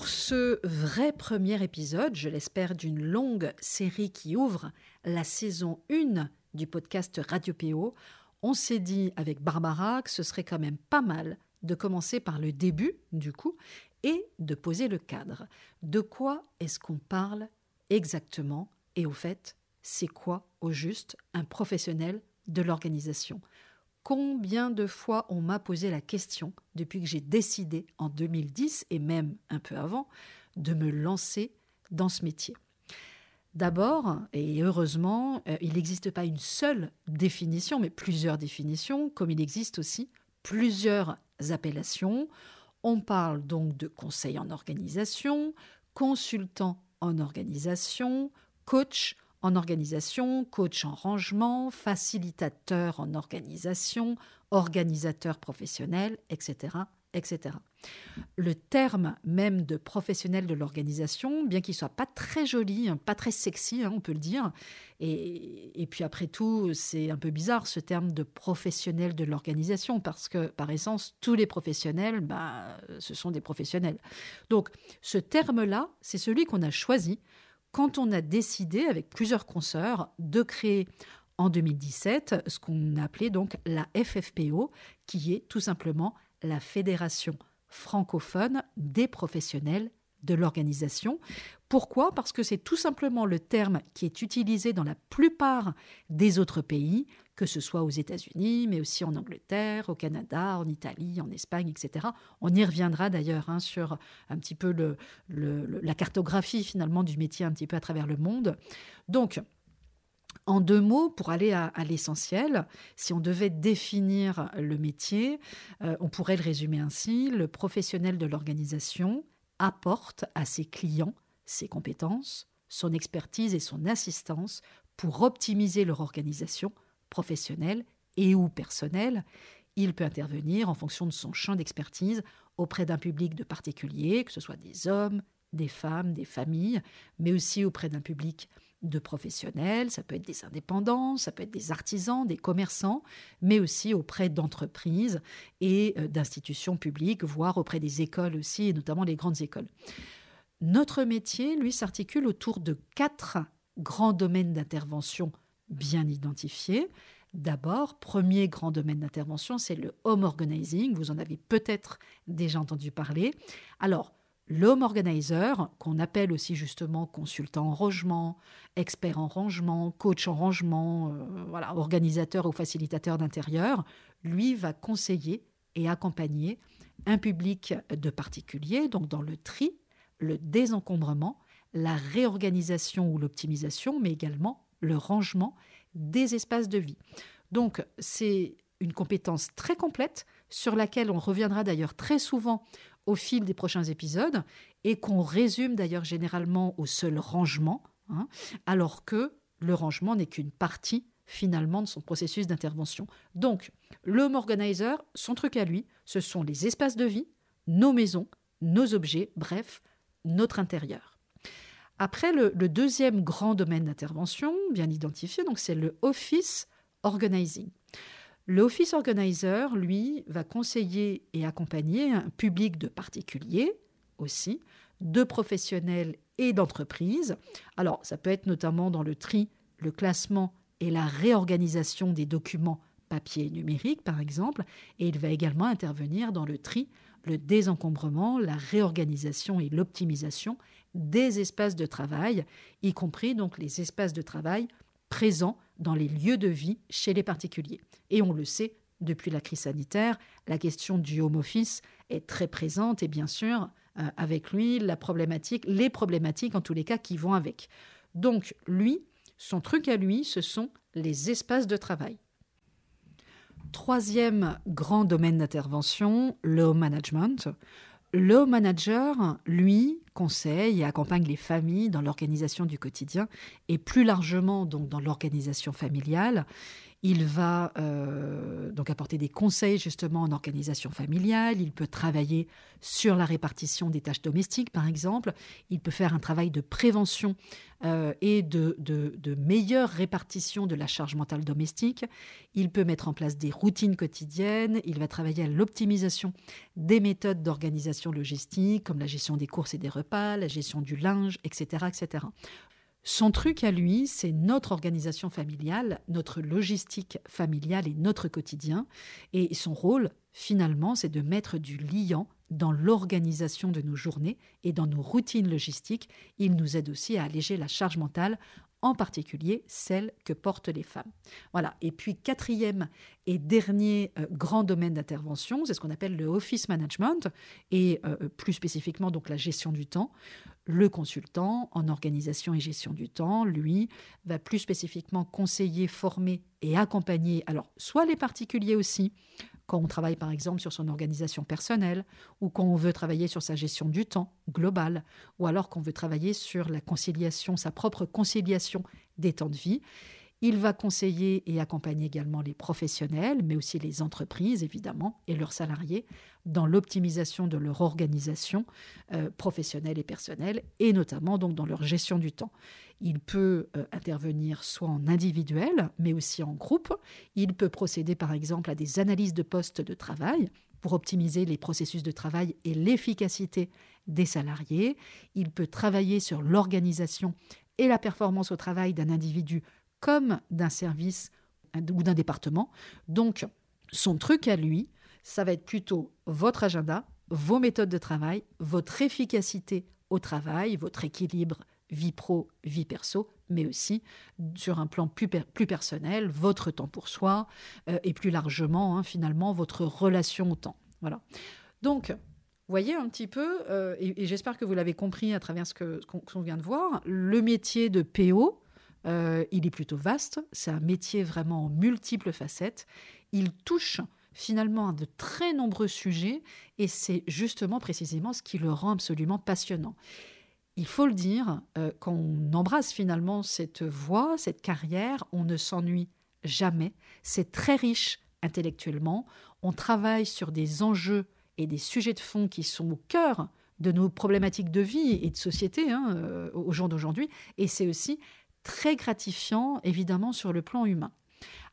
Pour ce vrai premier épisode, je l'espère, d'une longue série qui ouvre la saison 1 du podcast Radio PO, on s'est dit avec Barbara que ce serait quand même pas mal de commencer par le début, du coup, et de poser le cadre. De quoi est-ce qu'on parle exactement Et au fait, c'est quoi, au juste, un professionnel de l'organisation? Combien de fois on m'a posé la question depuis que j'ai décidé en 2010 et même un peu avant de me lancer dans ce métier. D'abord, et heureusement, euh, il n'existe pas une seule définition, mais plusieurs définitions, comme il existe aussi plusieurs appellations. On parle donc de conseil en organisation, consultant en organisation, coach en organisation, coach en rangement, facilitateur en organisation, organisateur professionnel, etc. etc. Le terme même de professionnel de l'organisation, bien qu'il soit pas très joli, hein, pas très sexy, hein, on peut le dire, et, et puis après tout, c'est un peu bizarre ce terme de professionnel de l'organisation, parce que par essence, tous les professionnels, bah, ce sont des professionnels. Donc ce terme-là, c'est celui qu'on a choisi quand on a décidé, avec plusieurs consoeurs, de créer en 2017 ce qu'on appelait donc la FFPO, qui est tout simplement la Fédération francophone des professionnels de l'organisation. Pourquoi? Parce que c'est tout simplement le terme qui est utilisé dans la plupart des autres pays, que ce soit aux États-Unis, mais aussi en Angleterre, au Canada, en Italie, en Espagne, etc. On y reviendra d'ailleurs hein, sur un petit peu la cartographie finalement du métier un petit peu à travers le monde. Donc, en deux mots, pour aller à, l'essentiel, si on devait définir le métier, euh, on pourrait le résumer ainsi. Le professionnel de l'organisation apporte à ses clients ses compétences, son expertise et son assistance pour optimiser leur organisation professionnelle et ou personnelle. Il peut intervenir en fonction de son champ d'expertise auprès d'un public de particuliers, que ce soit des hommes, des femmes, des familles, mais aussi auprès d'un public de professionnels, ça peut être des indépendants, ça peut être des artisans, des commerçants, mais aussi auprès d'entreprises et euh, d'institutions publiques, voire auprès des écoles aussi, et notamment les grandes écoles. Notre métier, lui, s'articule autour de quatre grands domaines d'intervention bien identifiés. D'abord, premier grand domaine d'intervention, c'est le home organizing. Vous en avez peut-être déjà entendu parler. Alors, L'home organizer, qu'on appelle aussi justement consultant en rangement, expert en rangement, coach en rangement, euh, voilà, organisateur ou facilitateur d'intérieur, lui va conseiller et accompagner un public de particuliers, donc dans le tri, le désencombrement, la réorganisation ou l'optimisation, mais également le rangement des espaces de vie. Donc c'est une compétence très complète sur laquelle on reviendra d'ailleurs très souvent au fil des prochains épisodes et qu'on résume d'ailleurs généralement au seul rangement, hein, alors que le rangement n'est qu'une partie finalement de son processus d'intervention. Donc, le home organizer, son truc à lui, ce sont les espaces de vie, nos maisons, nos objets, bref, notre intérieur. Après, le, deuxième grand domaine d'intervention, bien identifié, c'est le office organizing. Le Office Organizer, lui, va conseiller et accompagner un public de particuliers aussi, de professionnels et d'entreprises. Alors, ça peut être notamment dans le tri, le classement et la réorganisation des documents papier et numérique, par exemple, et il va également intervenir dans le tri, le désencombrement, la réorganisation et l'optimisation des espaces de travail, y compris donc les espaces de travail présents dans les lieux de vie chez les particuliers. Et on le sait, depuis la crise sanitaire, la question du home office est très présente et bien sûr, euh, avec lui, la problématique, les problématiques en tous les cas qui vont avec. Donc, lui, son truc à lui, ce sont les espaces de travail. Troisième grand domaine d'intervention, le home management. Le home manager, lui, conseille et accompagne les familles dans l'organisation du quotidien et plus largement donc dans l'organisation familiale. Il va euh, donc apporter des conseils justement en organisation familiale. Il peut travailler sur la répartition des tâches domestiques, par exemple. Il peut faire un travail de prévention euh, et de, de, meilleure répartition de la charge mentale domestique. Il peut mettre en place des routines quotidiennes. Il va travailler à l'optimisation des méthodes d'organisation logistique, comme la gestion des courses et des repas, la gestion du linge, etc., etc. Son truc à lui, c'est notre organisation familiale, notre logistique familiale et notre quotidien. Et son rôle, finalement, c'est de mettre du liant dans l'organisation de nos journées et dans nos routines logistiques. Il nous aide aussi à alléger la charge mentale en particulier celle que portent les femmes. Voilà. Et puis quatrième et dernier euh, grand domaine d'intervention, c'est ce qu'on appelle le office management et euh, plus spécifiquement donc la gestion du temps. Le consultant en organisation et gestion du temps, lui, va plus spécifiquement conseiller, former et accompagner alors soit les particuliers aussi quand on travaille par exemple sur son organisation personnelle, ou quand on veut travailler sur sa gestion du temps globale, ou alors qu'on veut travailler sur la conciliation, sa propre conciliation des temps de vie. Il va conseiller et accompagner également les professionnels, mais aussi les entreprises, évidemment, et leurs salariés, dans l'optimisation de leur organisation euh, professionnelle et personnelle, et notamment donc dans leur gestion du temps. Il peut euh, intervenir soit en individuel, mais aussi en groupe. Il peut procéder par exemple à des analyses de postes de travail pour optimiser les processus de travail et l'efficacité des salariés. Il peut travailler sur l'organisation et la performance au travail d'un individu comme d'un service ou d'un département. Donc, son truc à lui, ça va être plutôt votre agenda, vos méthodes de travail, votre efficacité au travail, votre équilibre vie pro, vie perso, mais aussi sur un plan plus, personnel, votre temps pour soi euh, et plus largement, hein, finalement, votre relation au temps. Voilà. Donc, voyez un petit peu, euh, et, j'espère que vous l'avez compris à travers ce qu'on vient de voir, le métier de PO, euh, il est plutôt vaste, c'est un métier vraiment en multiples facettes. Il touche finalement à de très nombreux sujets et c'est justement précisément ce qui le rend absolument passionnant. Il faut le dire, euh, quand on embrasse finalement cette voie, cette carrière, on ne s'ennuie jamais. C'est très riche intellectuellement. On travaille sur des enjeux et des sujets de fond qui sont au cœur de nos problématiques de vie et de société hein, euh, au jour d'aujourd'hui. Et c'est aussi très gratifiant, évidemment, sur le plan humain.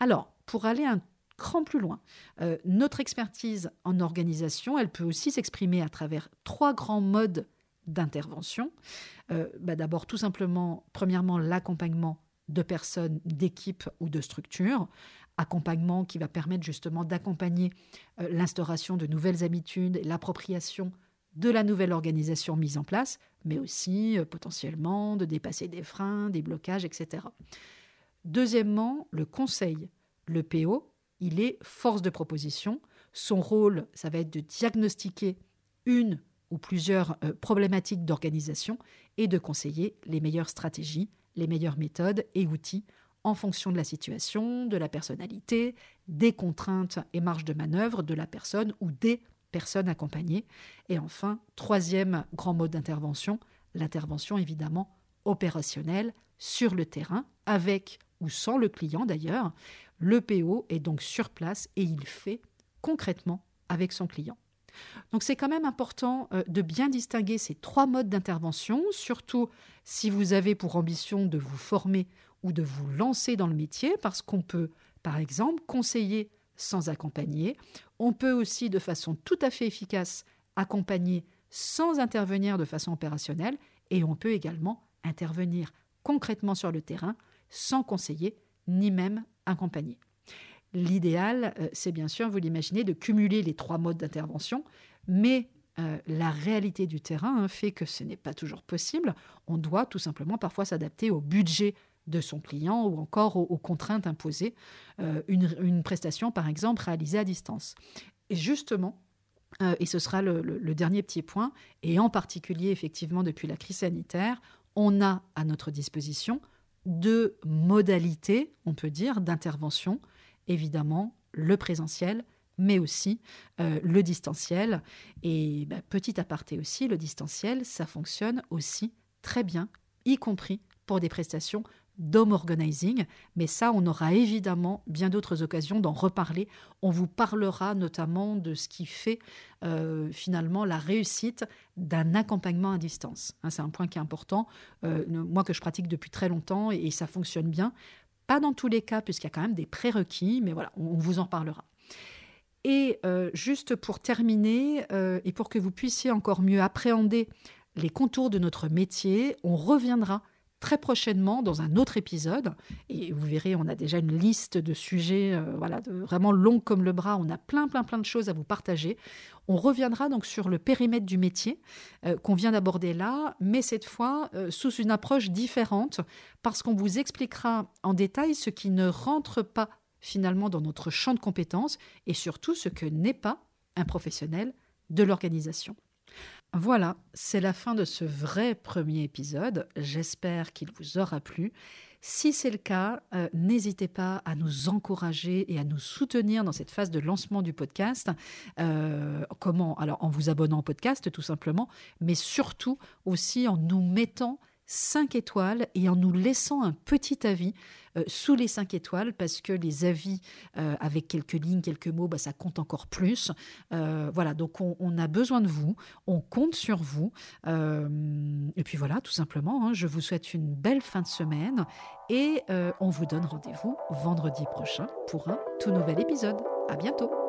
Alors, pour aller un cran plus loin, euh, notre expertise en organisation, elle peut aussi s'exprimer à travers trois grands modes d'intervention. Euh, bah, d'abord, tout simplement, premièrement, l'accompagnement de personnes, d'équipes ou de structures, accompagnement qui va permettre justement d'accompagner euh, l'instauration de nouvelles habitudes, l'appropriation de la nouvelle organisation mise en place, mais aussi euh, potentiellement de dépasser des freins, des blocages, etc. Deuxièmement, le conseil. Le PO, il est force de proposition. Son rôle, ça va être de diagnostiquer une ou plusieurs euh, problématiques d'organisation et de conseiller les meilleures stratégies, les meilleures méthodes et outils en fonction de la situation, de la personnalité, des contraintes et marges de manœuvre de la personne ou des personnes accompagnées. Et enfin, troisième grand mode d'intervention, l'intervention évidemment opérationnelle sur le terrain, avec ou sans le client d'ailleurs. Le PO est donc sur place et il fait concrètement avec son client. Donc c'est quand même important euh, de bien distinguer ces trois modes d'intervention, surtout si vous avez pour ambition de vous former ou de vous lancer dans le métier, parce qu'on peut, par exemple, conseiller sans accompagner. On peut aussi, de façon tout à fait efficace, accompagner sans intervenir de façon opérationnelle, et on peut également intervenir concrètement sur le terrain sans conseiller ni même accompagner. L'idéal, euh, c'est bien sûr, vous l'imaginez, de cumuler les trois modes d'intervention, mais euh, la réalité du terrain hein, fait que ce n'est pas toujours possible. On doit tout simplement parfois s'adapter au budget de son client ou encore aux, contraintes imposées. Euh, une, prestation, par exemple, réalisée à distance. Et justement, et ce sera le, le, dernier petit point, et en particulier effectivement depuis la crise sanitaire, on a à notre disposition deux modalités, on peut dire, d'intervention évidemment le présentiel, mais aussi euh, le distanciel. Et bah, petit aparté aussi, le distanciel, ça fonctionne aussi très bien, y compris pour des prestations d'home organizing. Mais ça, on aura évidemment bien d'autres occasions d'en reparler. On vous parlera notamment de ce qui fait euh, finalement la réussite d'un accompagnement à distance. Hein, c'est un point qui est important. Euh, moi que je pratique depuis très longtemps et, ça fonctionne bien. Pas dans tous les cas, puisqu'il y a quand même des prérequis, mais voilà, on, vous en parlera. Et euh, juste pour terminer, et pour que vous puissiez encore mieux appréhender les contours de notre métier, on reviendra très prochainement dans un autre épisode. Et vous verrez, on a déjà une liste de sujets euh, voilà, vraiment longs comme le bras. On a plein, plein, plein de choses à vous partager. On reviendra donc sur le périmètre du métier euh, qu'on vient d'aborder là, mais cette fois euh, sous une approche différente, parce qu'on vous expliquera en détail ce qui ne rentre pas finalement dans notre champ de compétences et surtout ce que n'est pas un professionnel de l'organisation. Voilà, c'est la fin de ce vrai premier épisode. J'espère qu'il vous aura plu. Si c'est le cas, euh, n'hésitez pas à nous encourager et à nous soutenir dans cette phase de lancement du podcast. Euh, comment? Alors en vous abonnant au podcast tout simplement, mais surtout aussi en nous mettant 5 étoiles et en nous laissant un petit avis euh, sous les 5 étoiles parce que les avis euh, avec quelques lignes, quelques mots, bah, ça compte encore plus. Euh, voilà, donc on, a besoin de vous, on compte sur vous. et puis voilà, tout simplement, hein, je vous souhaite une belle fin de semaine et on vous donne rendez-vous vendredi prochain pour un tout nouvel épisode. À bientôt!